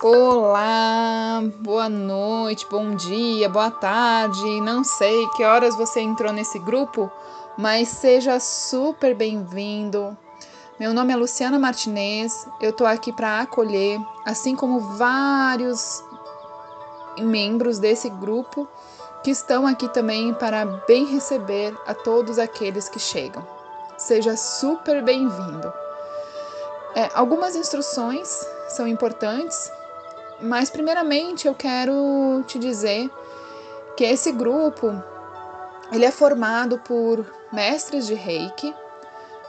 Olá, boa noite, bom dia, boa tarde. Não sei que horas você entrou nesse grupo, mas seja super bem-vindo. Meu nome é Luciana Martinez, eu tô aqui para acolher, assim como vários membros desse grupo que estão aqui também para bem receber a todos aqueles que chegam. Seja super bem-vindo. É, algumas instruções são importantes mas primeiramente eu quero te dizer que esse grupo ele é formado por mestres de Reiki,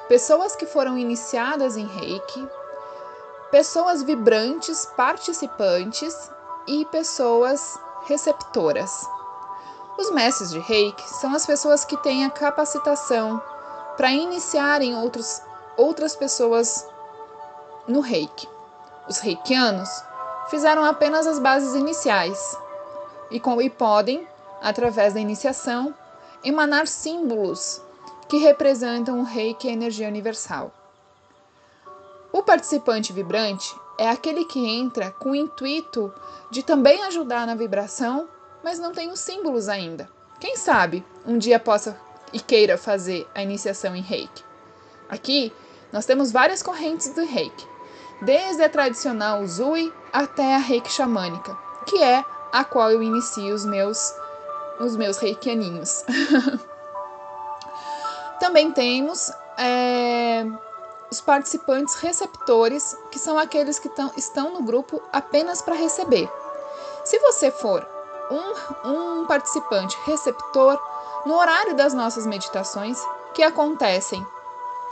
pessoas que foram iniciadas em Reiki, pessoas vibrantes, participantes e pessoas receptoras. Os mestres de Reiki são as pessoas que têm a capacitação para iniciarem outros, outras pessoas no Reiki. Os reikianos fizeram apenas as bases iniciais e, com, e podem, através da iniciação, emanar símbolos que representam o reiki e a energia universal. O participante vibrante é aquele que entra com o intuito de também ajudar na vibração, mas não tem os símbolos ainda. Quem sabe um dia possa e queira fazer a iniciação em reiki. Aqui nós temos várias correntes do reiki, desde a tradicional Zui até a reiki xamânica, que é a qual eu inicio os meus os meus reikianinhos. Também temos é, os participantes receptores, que são aqueles que tão, estão no grupo apenas para receber. Se você for um, um participante receptor, no horário das nossas meditações, que acontecem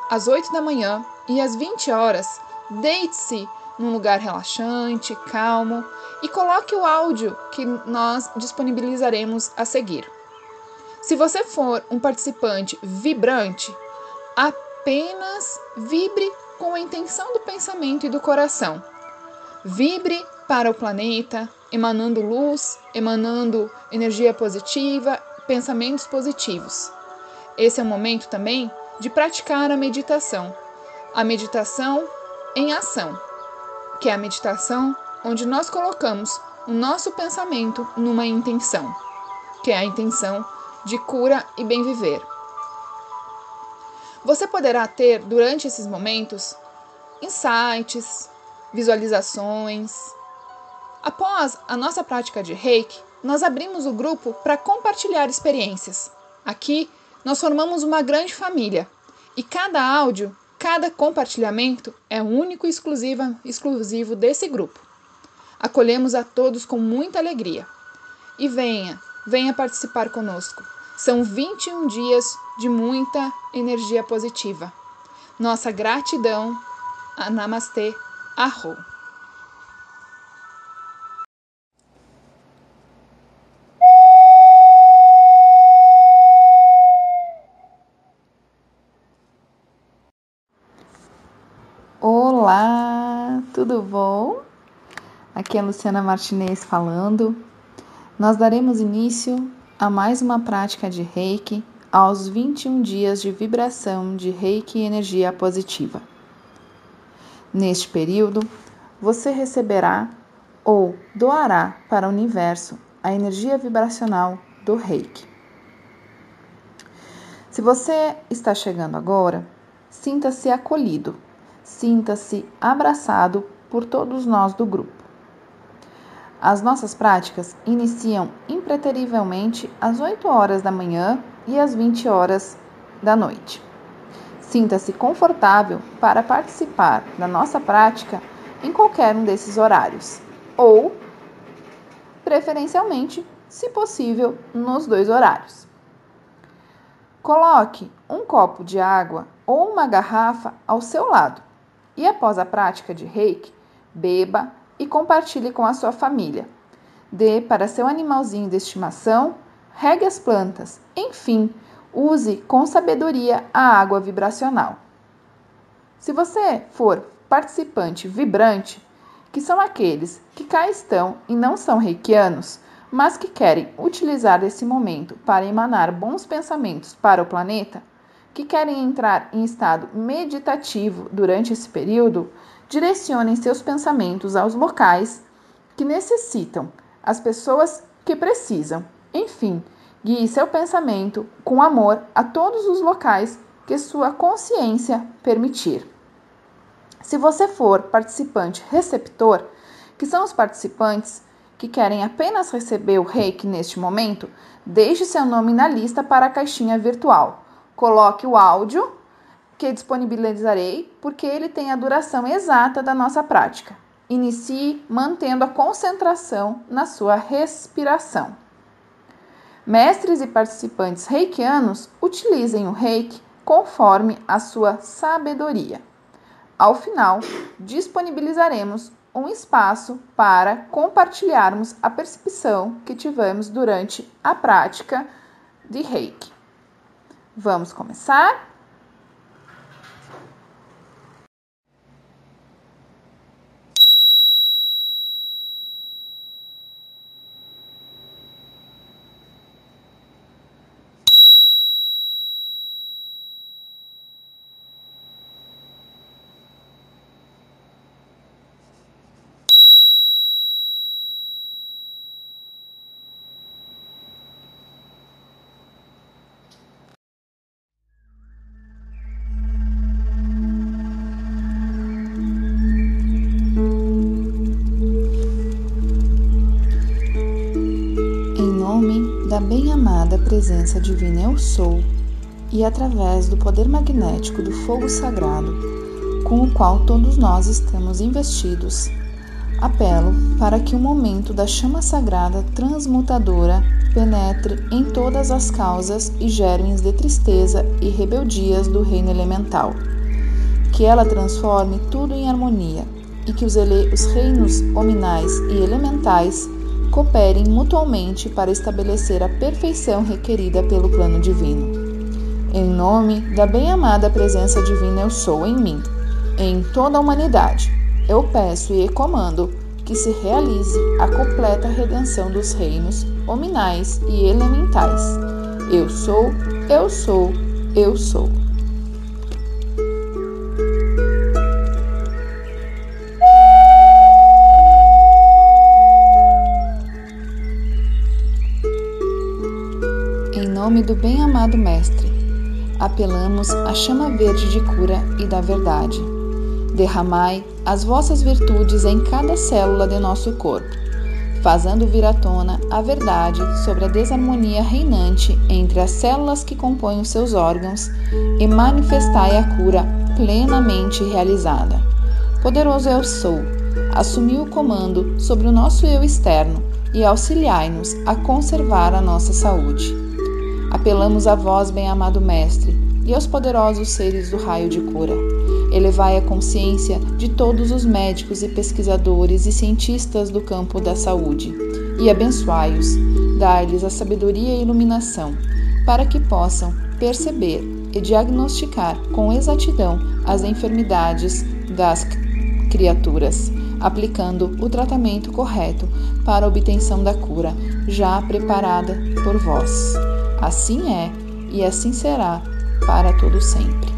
às 8 da manhã e às 20 horas, deite-se num lugar relaxante, calmo e coloque o áudio que nós disponibilizaremos a seguir. Se você for um participante vibrante, apenas vibre com a intenção do pensamento e do coração. Vibre para o planeta, emanando luz, emanando energia positiva, pensamentos positivos. Esse é o momento também de praticar a meditação. A meditação em ação que é a meditação onde nós colocamos o nosso pensamento numa intenção, que é a intenção de cura e bem viver. Você poderá ter durante esses momentos insights, visualizações. Após a nossa prática de Reiki, nós abrimos o grupo para compartilhar experiências. Aqui nós formamos uma grande família e cada áudio Cada compartilhamento é único e exclusivo, exclusivo desse grupo. Acolhemos a todos com muita alegria. E venha, venha participar conosco. São 21 dias de muita energia positiva. Nossa gratidão. Namastê. Arro. Aqui é Luciana Martinez falando. Nós daremos início a mais uma prática de Reiki aos 21 dias de vibração de Reiki e energia positiva. Neste período, você receberá ou doará para o universo a energia vibracional do Reiki. Se você está chegando agora, sinta-se acolhido sinta-se abraçado por todos nós do grupo. As nossas práticas iniciam impreterivelmente às 8 horas da manhã e às 20 horas da noite. Sinta-se confortável para participar da nossa prática em qualquer um desses horários, ou, preferencialmente, se possível, nos dois horários. Coloque um copo de água ou uma garrafa ao seu lado e após a prática de reiki, beba e compartilhe com a sua família. Dê para seu animalzinho de estimação, regue as plantas, enfim, use com sabedoria a água vibracional. Se você for participante vibrante, que são aqueles que cá estão e não são reikianos, mas que querem utilizar esse momento para emanar bons pensamentos para o planeta, que querem entrar em estado meditativo durante esse período, direcionem seus pensamentos aos locais que necessitam, as pessoas que precisam. Enfim, guie seu pensamento com amor a todos os locais que sua consciência permitir. Se você for participante receptor, que são os participantes que querem apenas receber o reiki neste momento, deixe seu nome na lista para a caixinha virtual. Coloque o áudio que disponibilizarei, porque ele tem a duração exata da nossa prática. Inicie mantendo a concentração na sua respiração. Mestres e participantes reikianos utilizem o reiki conforme a sua sabedoria. Ao final, disponibilizaremos um espaço para compartilharmos a percepção que tivemos durante a prática de reiki. Vamos começar? Da bem-amada presença divina Eu Sou e através do poder magnético do fogo sagrado, com o qual todos nós estamos investidos, apelo para que o momento da chama sagrada transmutadora penetre em todas as causas e germes de tristeza e rebeldias do reino elemental, que ela transforme tudo em harmonia e que os, os reinos hominais e elementais cooperem mutuamente para estabelecer a perfeição requerida pelo plano divino. Em nome da bem-amada presença divina eu sou em mim, em toda a humanidade, eu peço e comando que se realize a completa redenção dos reinos hominais e elementais. Eu sou, eu sou, eu sou. Nome do bem-amado Mestre, apelamos à chama verde de cura e da verdade. Derramai as vossas virtudes em cada célula de nosso corpo, fazendo vir à tona a verdade sobre a desarmonia reinante entre as células que compõem os seus órgãos e manifestai a cura plenamente realizada. Poderoso eu sou, assumi o comando sobre o nosso eu externo e auxiliai-nos a conservar a nossa saúde. Apelamos a vós, bem-amado Mestre, e aos poderosos seres do raio de cura. Elevai a consciência de todos os médicos e pesquisadores e cientistas do campo da saúde, e abençoai-os, dai-lhes a sabedoria e iluminação, para que possam perceber e diagnosticar com exatidão as enfermidades das criaturas, aplicando o tratamento correto para a obtenção da cura, já preparada por vós. Assim é e assim será para todo sempre.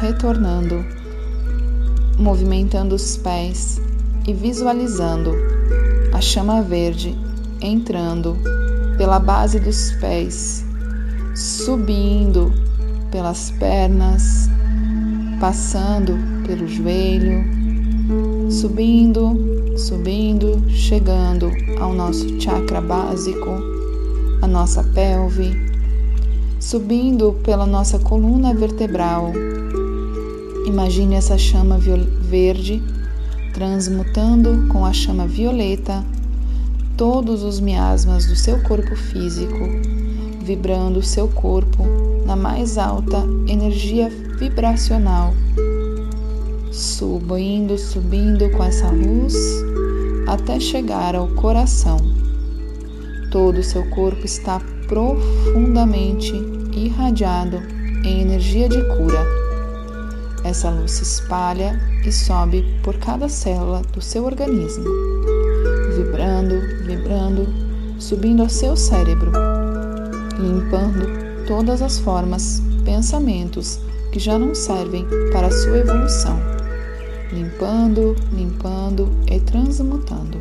Retornando, movimentando os pés e visualizando a chama verde entrando pela base dos pés, subindo pelas pernas, passando pelo joelho, subindo, subindo, chegando ao nosso chakra básico, a nossa pelve, subindo pela nossa coluna vertebral. Imagine essa chama verde transmutando com a chama violeta todos os miasmas do seu corpo físico, vibrando o seu corpo na mais alta energia vibracional, subindo, subindo com essa luz até chegar ao coração. Todo o seu corpo está profundamente irradiado em energia de cura. Essa luz se espalha e sobe por cada célula do seu organismo vibrando, vibrando, subindo ao seu cérebro, limpando todas as formas, pensamentos que já não servem para a sua evolução, limpando, limpando e transmutando.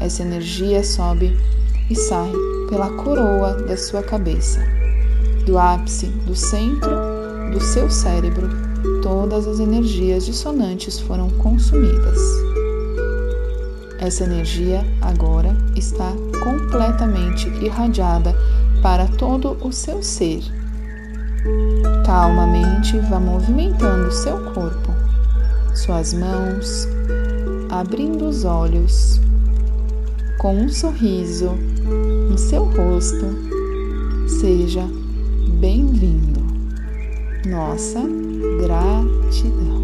Essa energia sobe e sai pela coroa da sua cabeça, do ápice, do centro do seu cérebro. Todas as energias dissonantes foram consumidas. Essa energia agora está completamente irradiada para todo o seu ser. Calmamente vá movimentando seu corpo, suas mãos, abrindo os olhos, com um sorriso no seu rosto. Seja bem-vindo. Nossa gratidão.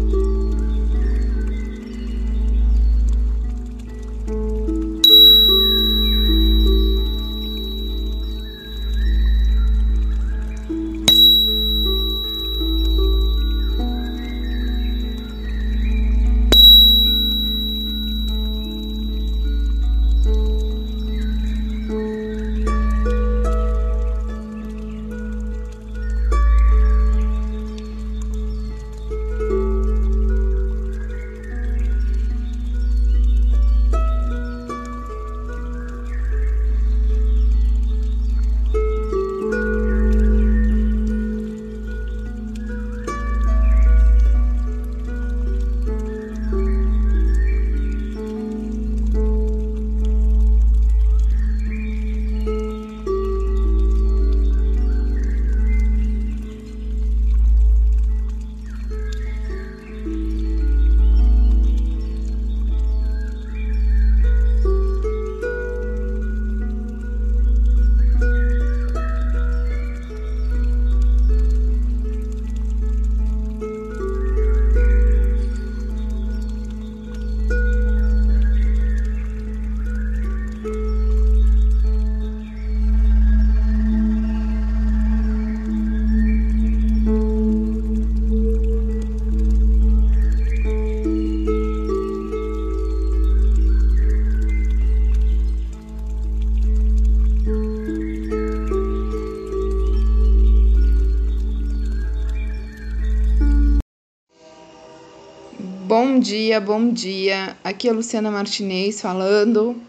Bom dia, bom dia. Aqui é a Luciana Martinez falando.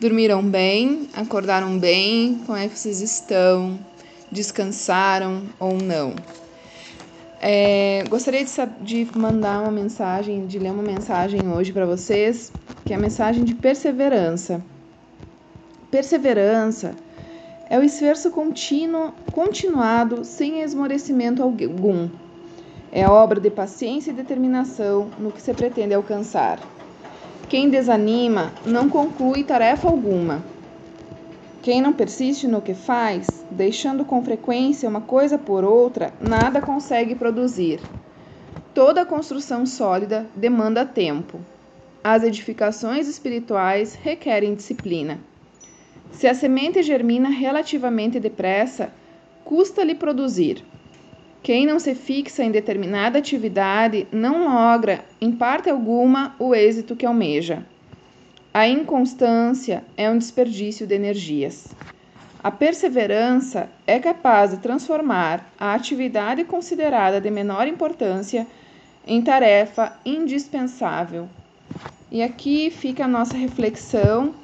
Dormiram bem? Acordaram bem? Como é que vocês estão? Descansaram ou não? É, gostaria de, de, mandar uma mensagem, de ler uma mensagem hoje para vocês, que é a mensagem de perseverança. Perseverança é o esforço contínuo, continuado, sem esmorecimento algum é obra de paciência e determinação no que se pretende alcançar. Quem desanima não conclui tarefa alguma. Quem não persiste no que faz, deixando com frequência uma coisa por outra, nada consegue produzir. Toda construção sólida demanda tempo. As edificações espirituais requerem disciplina. Se a semente germina relativamente depressa, custa-lhe produzir. Quem não se fixa em determinada atividade não logra, em parte alguma, o êxito que almeja. A inconstância é um desperdício de energias. A perseverança é capaz de transformar a atividade considerada de menor importância em tarefa indispensável. E aqui fica a nossa reflexão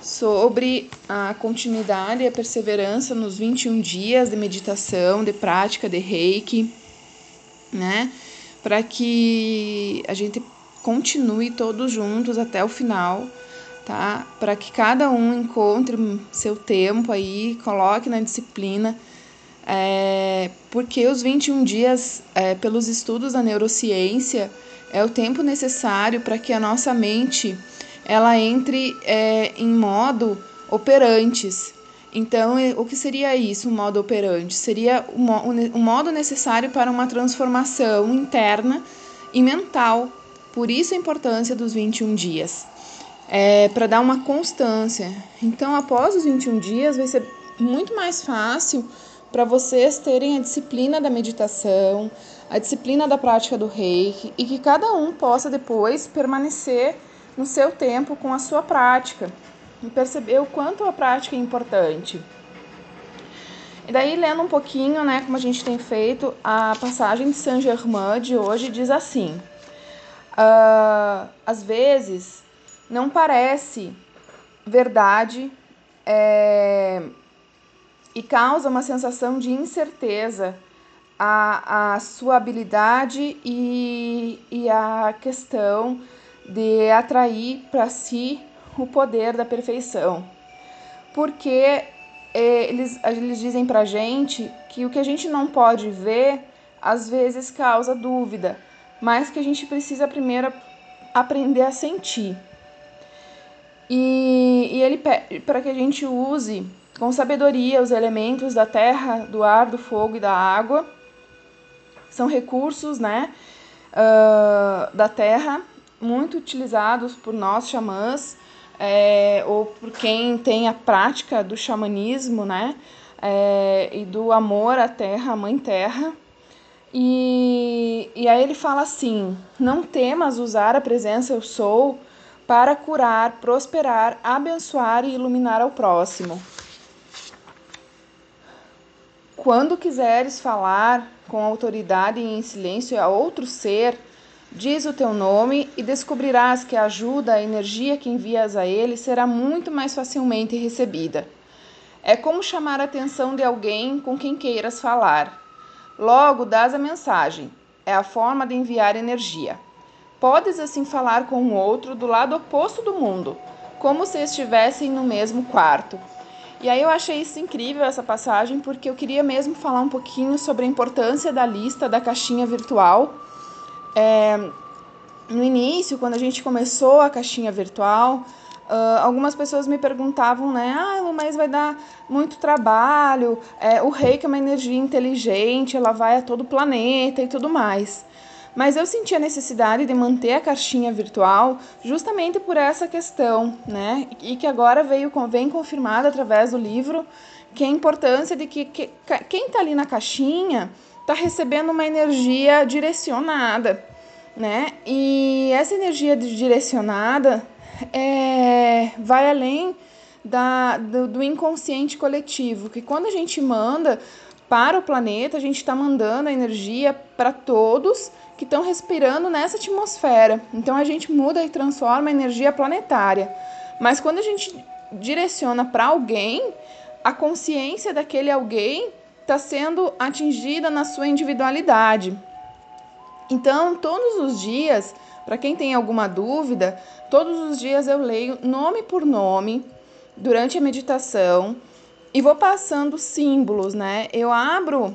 sobre a continuidade e a perseverança nos 21 dias de meditação, de prática de reiki, né? Para que a gente continue todos juntos até o final, tá? Para que cada um encontre seu tempo aí, coloque na disciplina. É, porque os 21 dias, é, pelos estudos da neurociência, é o tempo necessário para que a nossa mente ela entre é, em modo operantes. Então, o que seria isso, o modo operante? Seria o, o modo necessário para uma transformação interna e mental. Por isso a importância dos 21 dias. É, para dar uma constância. Então, após os 21 dias, vai ser muito mais fácil para vocês terem a disciplina da meditação, a disciplina da prática do reiki e que cada um possa depois permanecer no seu tempo com a sua prática e perceber o quanto a prática é importante. E daí, lendo um pouquinho, né, como a gente tem feito, a passagem de Saint Germain de hoje diz assim: uh, às vezes não parece verdade é, e causa uma sensação de incerteza a, a sua habilidade e, e a questão de atrair para si o poder da perfeição. Porque é, eles, eles dizem para a gente que o que a gente não pode ver às vezes causa dúvida, mas que a gente precisa primeiro aprender a sentir. E, e ele pede para que a gente use com sabedoria os elementos da terra, do ar, do fogo e da água. São recursos né, uh, da terra muito utilizados por nós xamãs é, ou por quem tem a prática do xamanismo, né? É, e do amor à terra, à mãe terra. E, e aí ele fala assim: não temas usar a presença eu sou para curar, prosperar, abençoar e iluminar ao próximo. Quando quiseres falar com autoridade e em silêncio a outro ser, Diz o teu nome e descobrirás que a ajuda, a energia que envias a ele será muito mais facilmente recebida. É como chamar a atenção de alguém com quem queiras falar. Logo dás a mensagem. É a forma de enviar energia. Podes assim falar com o outro do lado oposto do mundo, como se estivessem no mesmo quarto. E aí eu achei isso incrível essa passagem porque eu queria mesmo falar um pouquinho sobre a importância da lista da caixinha virtual é, no início, quando a gente começou a caixinha virtual, Uh, algumas pessoas me perguntavam, né? Ah, mas vai dar muito trabalho. É, o reiki é uma energia inteligente, ela vai a todo o planeta e tudo mais. Mas eu senti a necessidade de manter a caixinha virtual justamente por essa questão, né? E que agora veio vem confirmada através do livro que a importância de que, que quem está ali na caixinha está recebendo uma energia direcionada, né? E essa energia direcionada é, vai além da, do, do inconsciente coletivo, que quando a gente manda para o planeta, a gente está mandando a energia para todos que estão respirando nessa atmosfera. Então a gente muda e transforma a energia planetária. Mas quando a gente direciona para alguém, a consciência daquele alguém está sendo atingida na sua individualidade. Então, todos os dias, para quem tem alguma dúvida, todos os dias eu leio nome por nome durante a meditação e vou passando símbolos, né? Eu abro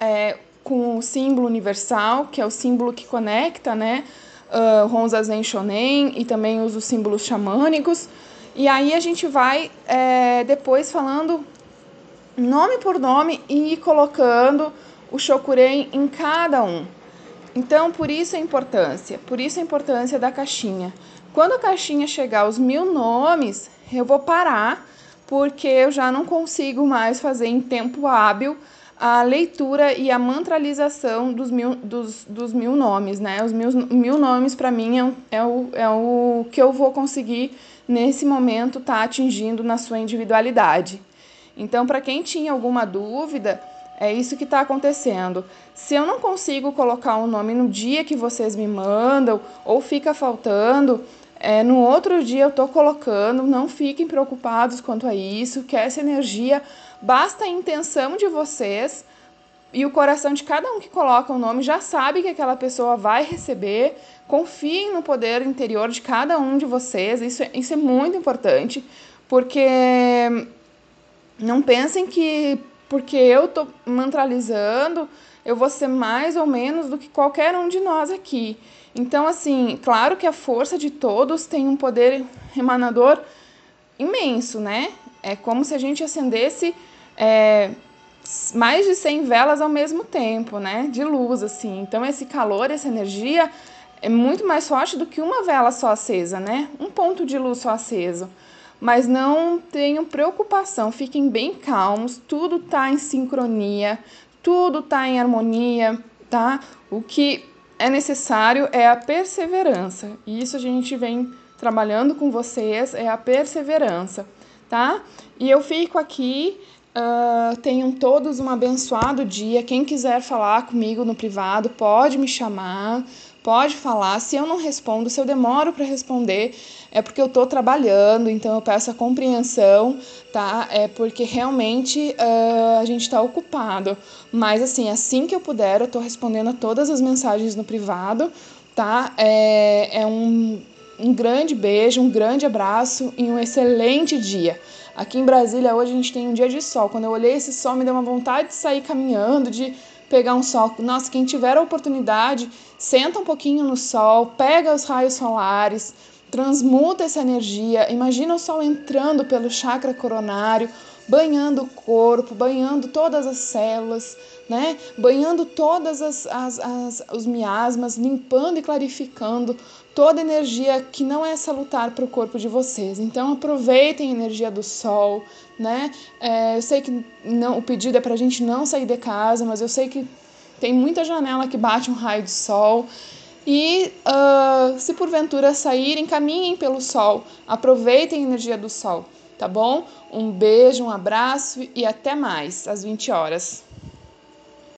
é, com o símbolo universal, que é o símbolo que conecta, né? Uh, Honza Zen Shonen e também uso símbolos xamânicos. E aí a gente vai é, depois falando nome por nome e ir colocando o Shokuren em cada um. Então, por isso a importância, por isso a importância da caixinha. Quando a caixinha chegar aos mil nomes, eu vou parar, porque eu já não consigo mais fazer em tempo hábil a leitura e a mantralização dos mil, dos, dos mil nomes, né? Os mil, mil nomes, para mim, é, é, o, é o que eu vou conseguir, nesse momento, estar tá atingindo na sua individualidade. Então, para quem tinha alguma dúvida, é isso que está acontecendo. Se eu não consigo colocar um nome no dia que vocês me mandam, ou fica faltando, é, no outro dia eu estou colocando, não fiquem preocupados quanto a isso, que essa energia basta a intenção de vocês e o coração de cada um que coloca o nome já sabe que aquela pessoa vai receber. Confiem no poder interior de cada um de vocês, isso, é, isso é muito importante, porque não pensem que porque eu estou mantralizando, eu vou ser mais ou menos do que qualquer um de nós aqui. Então, assim, claro que a força de todos tem um poder emanador imenso, né? É como se a gente acendesse é, mais de 100 velas ao mesmo tempo, né? De luz, assim. Então, esse calor, essa energia é muito mais forte do que uma vela só acesa, né? Um ponto de luz só aceso mas não tenham preocupação, fiquem bem calmos, tudo está em sincronia, tudo está em harmonia, tá? O que é necessário é a perseverança. E isso a gente vem trabalhando com vocês, é a perseverança, tá? E eu fico aqui. Uh, tenham todos um abençoado dia. Quem quiser falar comigo no privado, pode me chamar pode falar. Se eu não respondo, se eu demoro para responder, é porque eu estou trabalhando, então eu peço a compreensão, tá? É porque realmente uh, a gente está ocupado. Mas assim, assim que eu puder, eu estou respondendo a todas as mensagens no privado, tá? É, é um, um grande beijo, um grande abraço e um excelente dia. Aqui em Brasília hoje a gente tem um dia de sol. Quando eu olhei esse sol, me deu uma vontade de sair caminhando, de pegar um sol. Nossa, quem tiver a oportunidade, senta um pouquinho no sol, pega os raios solares, transmuta essa energia. Imagina o sol entrando pelo chakra coronário, banhando o corpo, banhando todas as células, né? Banhando todas as, as, as os miasmas, limpando e clarificando toda energia que não é salutar para o corpo de vocês. Então aproveitem a energia do sol, né? É, eu sei que não, o pedido é para a gente não sair de casa, mas eu sei que tem muita janela que bate um raio de sol. E uh, se porventura saírem, caminhem pelo sol, aproveitem a energia do sol, tá bom? Um beijo, um abraço e até mais às 20 horas.